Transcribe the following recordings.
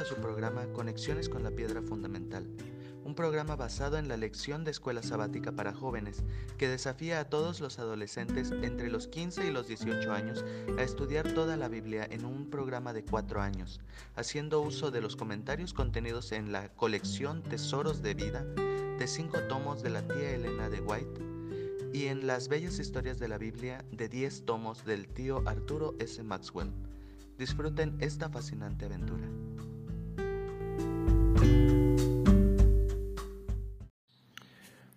A su programa Conexiones con la Piedra Fundamental, un programa basado en la lección de escuela sabática para jóvenes que desafía a todos los adolescentes entre los 15 y los 18 años a estudiar toda la Biblia en un programa de cuatro años, haciendo uso de los comentarios contenidos en la colección Tesoros de Vida de cinco tomos de la tía Elena de White y en las bellas historias de la Biblia de 10 tomos del tío Arturo S. Maxwell. Disfruten esta fascinante aventura.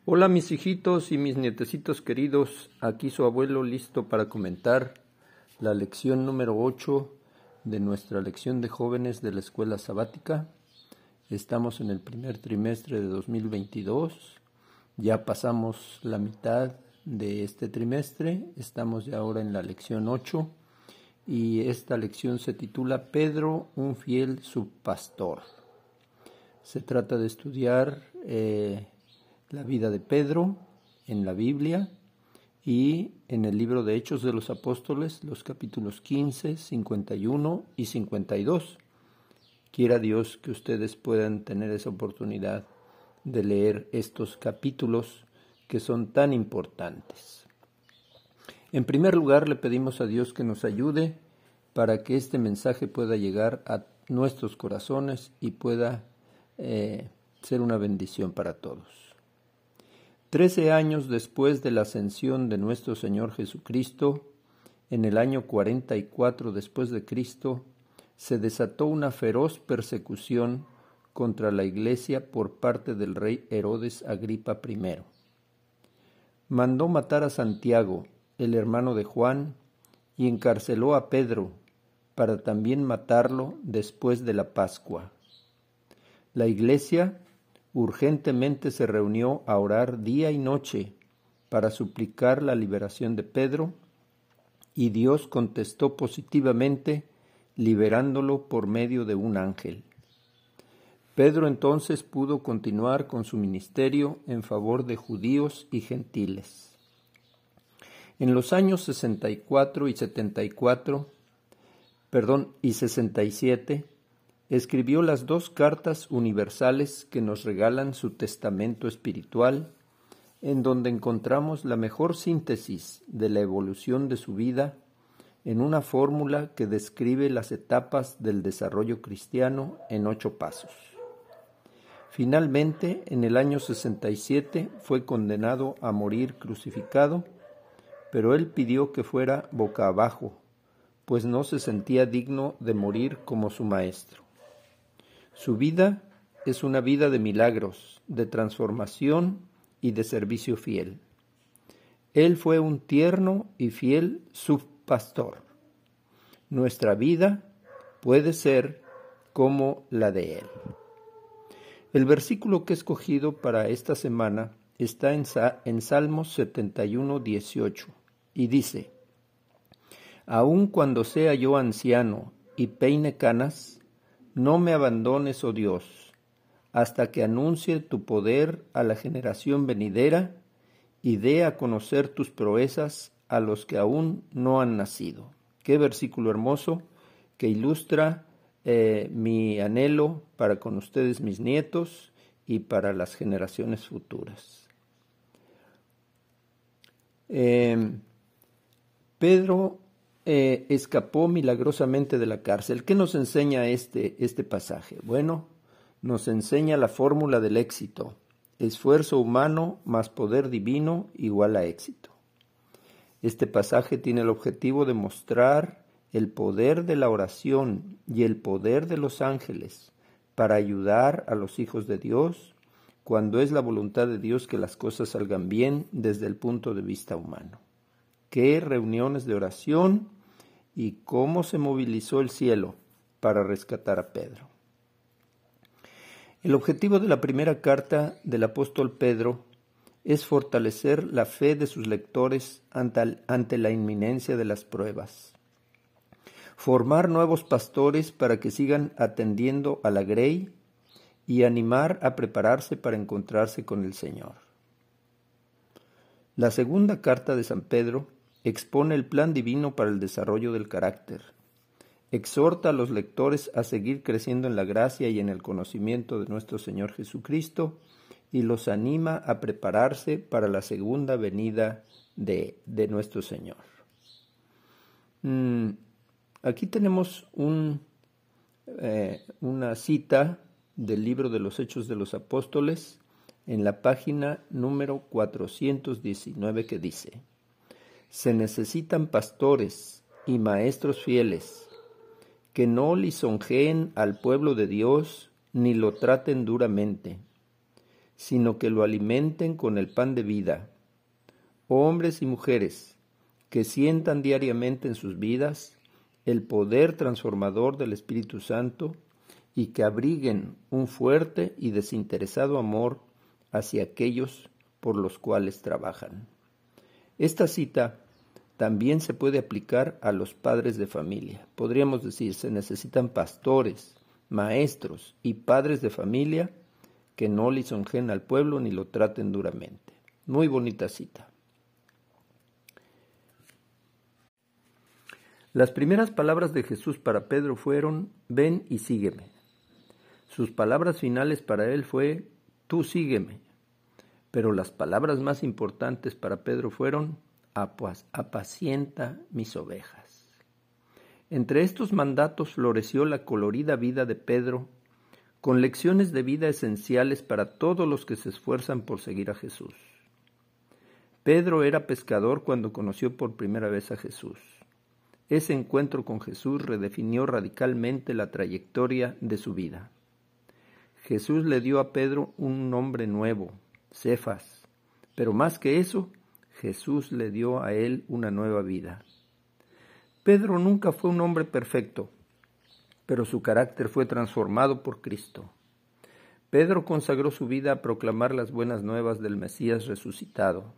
Hola mis hijitos y mis nietecitos queridos, aquí su abuelo listo para comentar la lección número 8 de nuestra lección de jóvenes de la escuela sabática. Estamos en el primer trimestre de 2022, ya pasamos la mitad de este trimestre, estamos ya ahora en la lección 8 y esta lección se titula Pedro, un fiel subpastor. Se trata de estudiar eh, la vida de Pedro en la Biblia y en el libro de Hechos de los Apóstoles, los capítulos 15, 51 y 52. Quiera Dios que ustedes puedan tener esa oportunidad de leer estos capítulos que son tan importantes. En primer lugar, le pedimos a Dios que nos ayude para que este mensaje pueda llegar a nuestros corazones y pueda eh, ser una bendición para todos. Trece años después de la ascensión de nuestro Señor Jesucristo, en el año 44 después de Cristo, se desató una feroz persecución contra la Iglesia por parte del rey Herodes Agripa I. Mandó matar a Santiago, el hermano de Juan, y encarceló a Pedro, para también matarlo después de la Pascua. La Iglesia urgentemente se reunió a orar día y noche para suplicar la liberación de Pedro, y Dios contestó positivamente, liberándolo por medio de un ángel. Pedro entonces pudo continuar con su ministerio en favor de judíos y gentiles. En los años 64 y 74, perdón, y 67, escribió las dos cartas universales que nos regalan su testamento espiritual, en donde encontramos la mejor síntesis de la evolución de su vida en una fórmula que describe las etapas del desarrollo cristiano en ocho pasos. Finalmente, en el año 67 fue condenado a morir crucificado, pero él pidió que fuera boca abajo, pues no se sentía digno de morir como su maestro. Su vida es una vida de milagros, de transformación y de servicio fiel. Él fue un tierno y fiel subpastor. Nuestra vida puede ser como la de Él. El versículo que he escogido para esta semana está en, en Salmos 71, 18 y dice, Aun cuando sea yo anciano y peine canas, no me abandones, oh Dios, hasta que anuncie tu poder a la generación venidera y dé a conocer tus proezas a los que aún no han nacido. Qué versículo hermoso que ilustra eh, mi anhelo para con ustedes, mis nietos, y para las generaciones futuras. Em, Pedro eh, escapó milagrosamente de la cárcel. ¿Qué nos enseña este, este pasaje? Bueno, nos enseña la fórmula del éxito. Esfuerzo humano más poder divino igual a éxito. Este pasaje tiene el objetivo de mostrar el poder de la oración y el poder de los ángeles para ayudar a los hijos de Dios cuando es la voluntad de Dios que las cosas salgan bien desde el punto de vista humano. Qué reuniones de oración y cómo se movilizó el cielo para rescatar a Pedro. El objetivo de la primera carta del apóstol Pedro es fortalecer la fe de sus lectores ante, la inminencia de las pruebas, formar nuevos pastores para que sigan atendiendo a la grey y animar a prepararse para encontrarse con el Señor. La segunda carta de San Pedro expone el plan divino para el desarrollo del carácter. exhorta a los lectores a seguir creciendo en la gracia y en el conocimiento de nuestro Señor Jesucristo y los anima a prepararse para la segunda venida de, nuestro Señor. Mm, aquí tenemos eh, una cita del libro de los Hechos de los Apóstoles en la página número 419 que dice, se necesitan pastores y maestros fieles que no lisonjeen al pueblo de Dios ni lo traten duramente, sino que lo alimenten con el pan de vida. Hombres y mujeres que sientan diariamente en sus vidas el poder transformador del Espíritu Santo y que abriguen un fuerte y desinteresado amor hacia aquellos por los cuales trabajan. Esta cita también se puede aplicar a los padres de familia. Podríamos decir, se necesitan pastores, maestros y padres de familia que no lisonjen al pueblo ni lo traten duramente. Muy bonita cita. Las primeras palabras de Jesús para Pedro fueron, ven y sígueme. Sus palabras finales para él fue, tú sígueme. Pero las palabras más importantes para Pedro fueron, apacienta mis ovejas. Entre estos mandatos floreció la colorida vida de Pedro, con lecciones de vida esenciales para todos los que se esfuerzan por seguir a Jesús. Pedro era pescador cuando conoció por primera vez a Jesús. Ese encuentro con Jesús redefinió radicalmente la trayectoria de su vida. Jesús le dio a Pedro un nombre nuevo, Cefas, pero más que eso, Jesús le dio a él una nueva vida. Pedro nunca fue un hombre perfecto, pero su carácter fue transformado por Cristo. Pedro consagró su vida a proclamar las buenas nuevas del Mesías resucitado.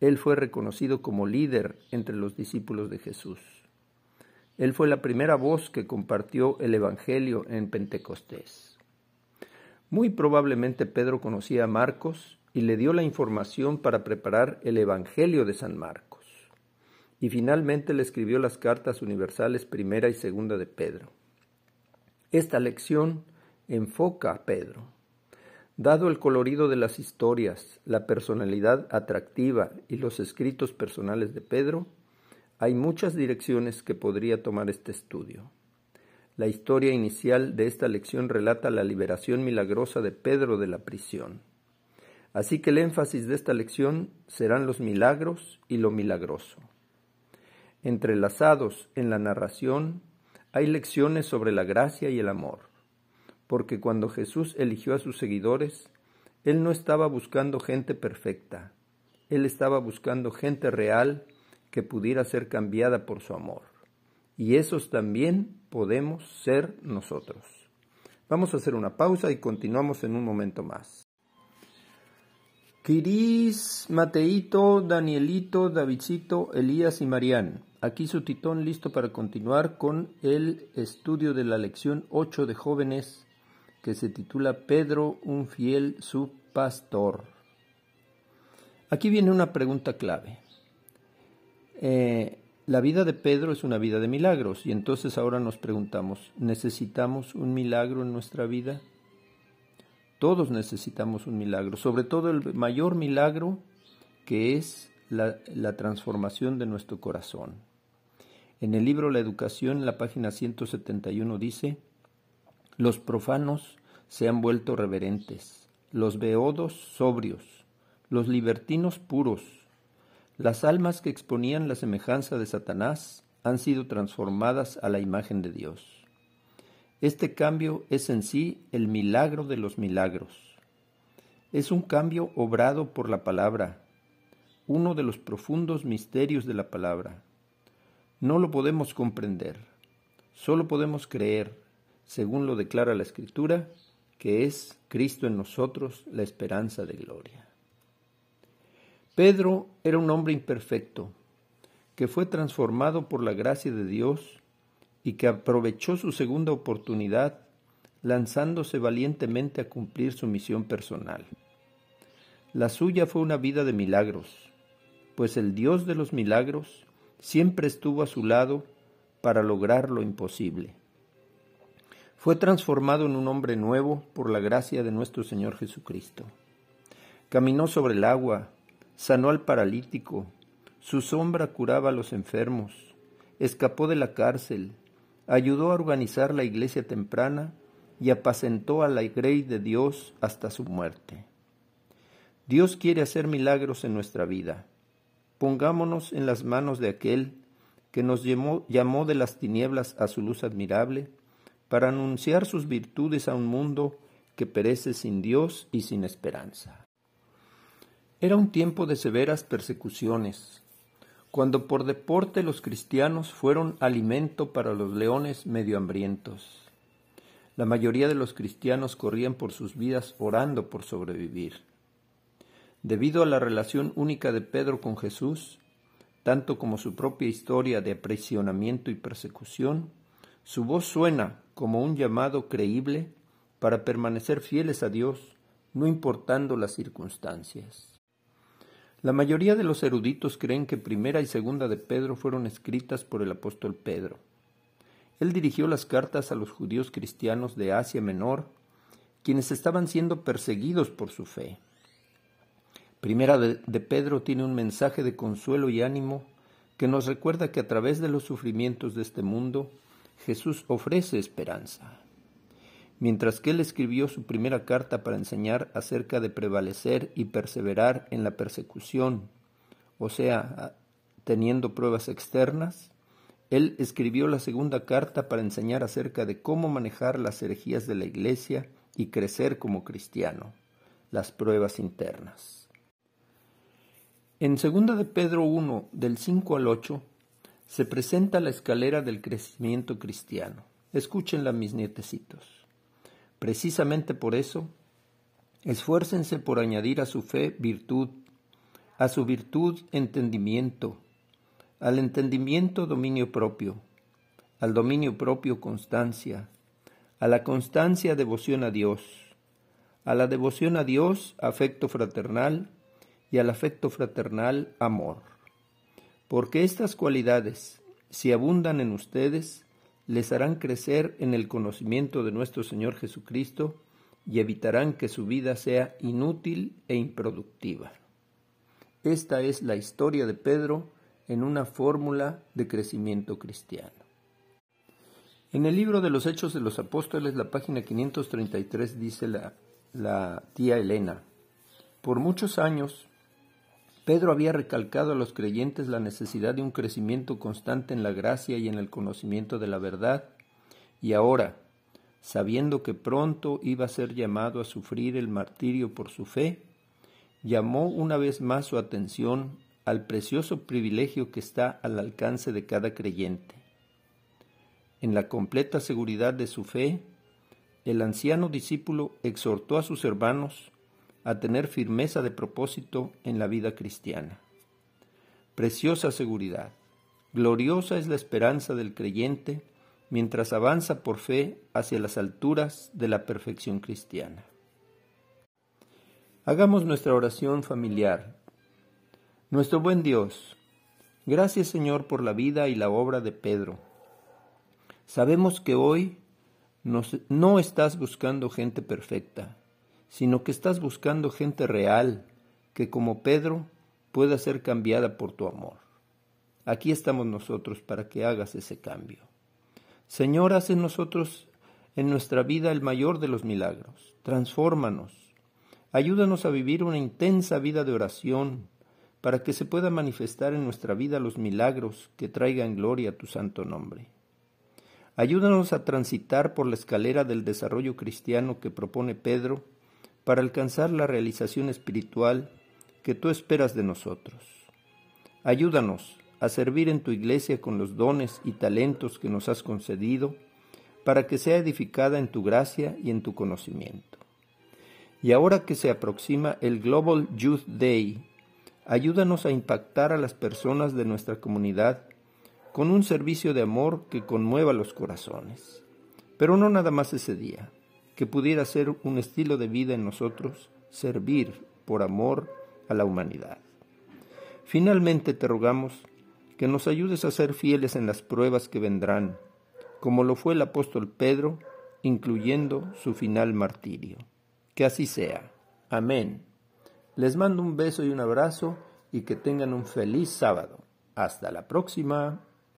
Él fue reconocido como líder entre los discípulos de Jesús. Él fue la primera voz que compartió el Evangelio en Pentecostés. Muy probablemente Pedro conocía a Marcos y le dio la información para preparar el Evangelio de San Marcos. Y finalmente le escribió las cartas universales primera y segunda de Pedro. Esta lección enfoca a Pedro. Dado el colorido de las historias, la personalidad atractiva y los escritos personales de Pedro, hay muchas direcciones que podría tomar este estudio. La historia inicial de esta lección relata la liberación milagrosa de Pedro de la prisión. Así que el énfasis de esta lección serán los milagros y lo milagroso. Entrelazados en la narración hay lecciones sobre la gracia y el amor, porque cuando Jesús eligió a sus seguidores, Él no estaba buscando gente perfecta, Él estaba buscando gente real que pudiera ser cambiada por su amor. Y esos también podemos ser nosotros. Vamos a hacer una pausa y continuamos en un momento más. Kiris, Mateito, Danielito, Davidcito, Elías y Marián. Aquí su titón listo para continuar con el estudio de la lección 8 de jóvenes que se titula Pedro, un fiel subpastor. Aquí viene una pregunta clave. Eh, la vida de Pedro es una vida de milagros y entonces ahora nos preguntamos, ¿necesitamos un milagro en nuestra vida? Todos necesitamos un milagro, sobre todo el mayor milagro que es la, transformación de nuestro corazón. En el libro La Educación, en la página 171 dice, los profanos se han vuelto reverentes, los beodos sobrios, los libertinos puros, las almas que exponían la semejanza de Satanás han sido transformadas a la imagen de Dios. Este cambio es en sí el milagro de los milagros. Es un cambio obrado por la palabra, uno de los profundos misterios de la palabra. No lo podemos comprender, solo podemos creer, según lo declara la Escritura, que es Cristo en nosotros la esperanza de gloria. Pedro era un hombre imperfecto, que fue transformado por la gracia de Dios y que aprovechó su segunda oportunidad lanzándose valientemente a cumplir su misión personal. La suya fue una vida de milagros, pues el Dios de los milagros siempre estuvo a su lado para lograr lo imposible. Fue transformado en un hombre nuevo por la gracia de nuestro Señor Jesucristo. Caminó sobre el agua, sanó al paralítico, su sombra curaba a los enfermos, escapó de la cárcel, ayudó a organizar la iglesia temprana y apacentó a la grey de Dios hasta su muerte. Dios quiere hacer milagros en nuestra vida. Pongámonos en las manos de aquel que nos llamó, llamó de las tinieblas a su luz admirable, para anunciar sus virtudes a un mundo que perece sin Dios y sin esperanza. Era un tiempo de severas persecuciones, cuando por deporte los cristianos fueron alimento para los leones medio hambrientos. La mayoría de los cristianos corrían por sus vidas orando por sobrevivir. Debido a la relación única de Pedro con Jesús, tanto como su propia historia de aprisionamiento y persecución, su voz suena como un llamado creíble para permanecer fieles a Dios, no importando las circunstancias. La mayoría de los eruditos creen que primera y segunda de Pedro fueron escritas por el apóstol Pedro. Él dirigió las cartas a los judíos cristianos de Asia Menor, quienes estaban siendo perseguidos por su fe. Primera de, Pedro tiene un mensaje de consuelo y ánimo que nos recuerda que a través de los sufrimientos de este mundo, Jesús ofrece esperanza. Mientras que él escribió su primera carta para enseñar acerca de prevalecer y perseverar en la persecución, o sea, teniendo pruebas externas, él escribió la segunda carta para enseñar acerca de cómo manejar las herejías de la Iglesia y crecer como cristiano, las pruebas internas. En 2 de Pedro 1, del 5 al 8, se presenta la escalera del crecimiento cristiano. Escúchenla, mis nietecitos. Precisamente por eso, esfuércense por añadir a su fe virtud, a su virtud entendimiento, al entendimiento dominio propio, al dominio propio constancia, a la constancia devoción a Dios, a la devoción a Dios afecto fraternal, y al afecto fraternal amor. Porque estas cualidades, si abundan en ustedes, les harán crecer en el conocimiento de nuestro Señor Jesucristo y evitarán que su vida sea inútil e improductiva. Esta es la historia de Pedro en una fórmula de crecimiento cristiano. En el libro de los Hechos de los Apóstoles, la página 533, dice la, la tía Elena, por muchos años Pedro había recalcado a los creyentes la necesidad de un crecimiento constante en la gracia y en el conocimiento de la verdad, y ahora, sabiendo que pronto iba a ser llamado a sufrir el martirio por su fe, llamó una vez más su atención al precioso privilegio que está al alcance de cada creyente. En la completa seguridad de su fe, el anciano discípulo exhortó a sus hermanos a tener firmeza de propósito en la vida cristiana. Preciosa seguridad, gloriosa es la esperanza del creyente mientras avanza por fe hacia las alturas de la perfección cristiana. Hagamos nuestra oración familiar. Nuestro buen Dios, gracias Señor por la vida y la obra de Pedro. Sabemos que hoy no estás buscando gente perfecta, sino que estás buscando gente real que como Pedro pueda ser cambiada por tu amor. Aquí estamos nosotros para que hagas ese cambio. Señor, haz en nosotros en nuestra vida el mayor de los milagros. Transfórmanos. Ayúdanos a vivir una intensa vida de oración para que se pueda manifestar en nuestra vida los milagros que traigan gloria a tu santo nombre. Ayúdanos a transitar por la escalera del desarrollo cristiano que propone Pedro para alcanzar la realización espiritual que tú esperas de nosotros. Ayúdanos a servir en tu iglesia con los dones y talentos que nos has concedido, para que sea edificada en tu gracia y en tu conocimiento. Y ahora que se aproxima el Global Youth Day, ayúdanos a impactar a las personas de nuestra comunidad con un servicio de amor que conmueva los corazones. Pero no nada más ese día que pudiera ser un estilo de vida en nosotros, servir por amor a la humanidad. Finalmente te rogamos que nos ayudes a ser fieles en las pruebas que vendrán, como lo fue el apóstol Pedro, incluyendo su final martirio. Que así sea. Amén. Les mando un beso y un abrazo y que tengan un feliz sábado. Hasta la próxima.